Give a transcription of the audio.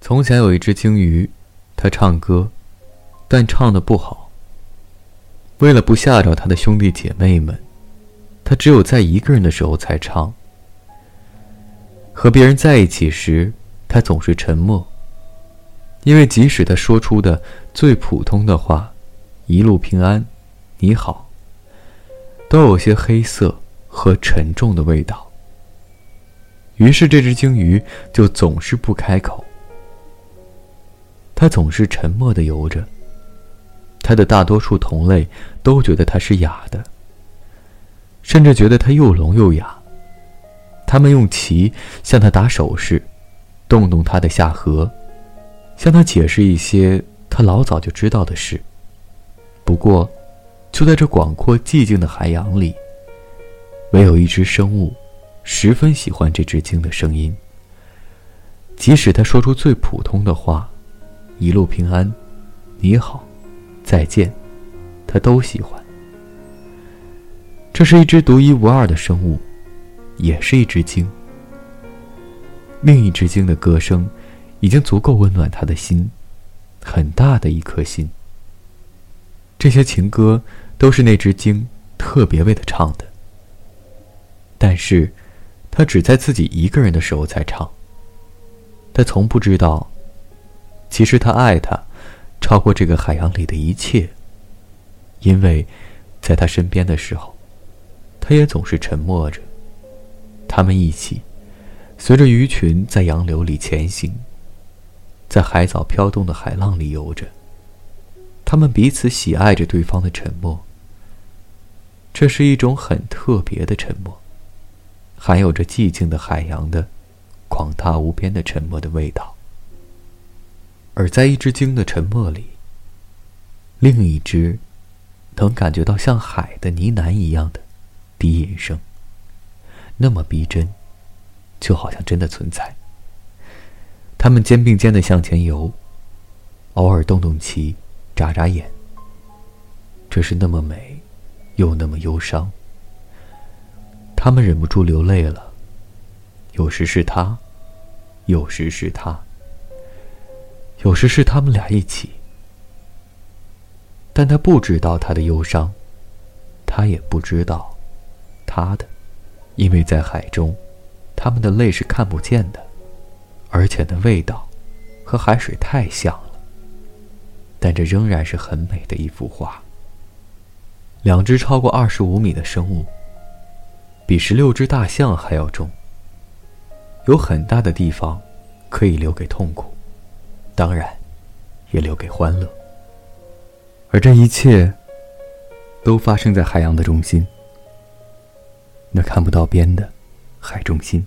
从前有一只鲸鱼，它唱歌，但唱的不好。为了不吓着它的兄弟姐妹们，它只有在一个人的时候才唱。和别人在一起时，它总是沉默，因为即使他说出的最普通的话，“一路平安，你好”，都有些黑色和沉重的味道。于是这只鲸鱼就总是不开口。它总是沉默的游着。它的大多数同类都觉得它是哑的，甚至觉得它又聋又哑。他们用鳍向它打手势，动动它的下颌，向它解释一些它老早就知道的事。不过，就在这广阔寂静的海洋里，唯有一只生物，十分喜欢这只鲸的声音。即使它说出最普通的话。一路平安，你好，再见，他都喜欢。这是一只独一无二的生物，也是一只鲸。另一只鲸的歌声，已经足够温暖他的心，很大的一颗心。这些情歌都是那只鲸特别为他唱的，但是，他只在自己一个人的时候才唱。他从不知道。其实他爱她，超过这个海洋里的一切。因为，在他身边的时候，他也总是沉默着。他们一起，随着鱼群在洋流里前行，在海藻飘动的海浪里游着。他们彼此喜爱着对方的沉默。这是一种很特别的沉默，含有着寂静的海洋的广大无边的沉默的味道。而在一只鲸的沉默里，另一只能感觉到像海的呢喃一样的低吟声，那么逼真，就好像真的存在。他们肩并肩的向前游，偶尔动动鳍，眨眨眼。这是那么美，又那么忧伤。他们忍不住流泪了。有时是他，有时是他。有时是他们俩一起，但他不知道他的忧伤，他也不知道他的，因为在海中，他们的泪是看不见的，而且那味道和海水太像了。但这仍然是很美的一幅画。两只超过二十五米的生物，比十六只大象还要重，有很大的地方可以留给痛苦。当然，也留给欢乐。而这一切，都发生在海洋的中心，那看不到边的海中心。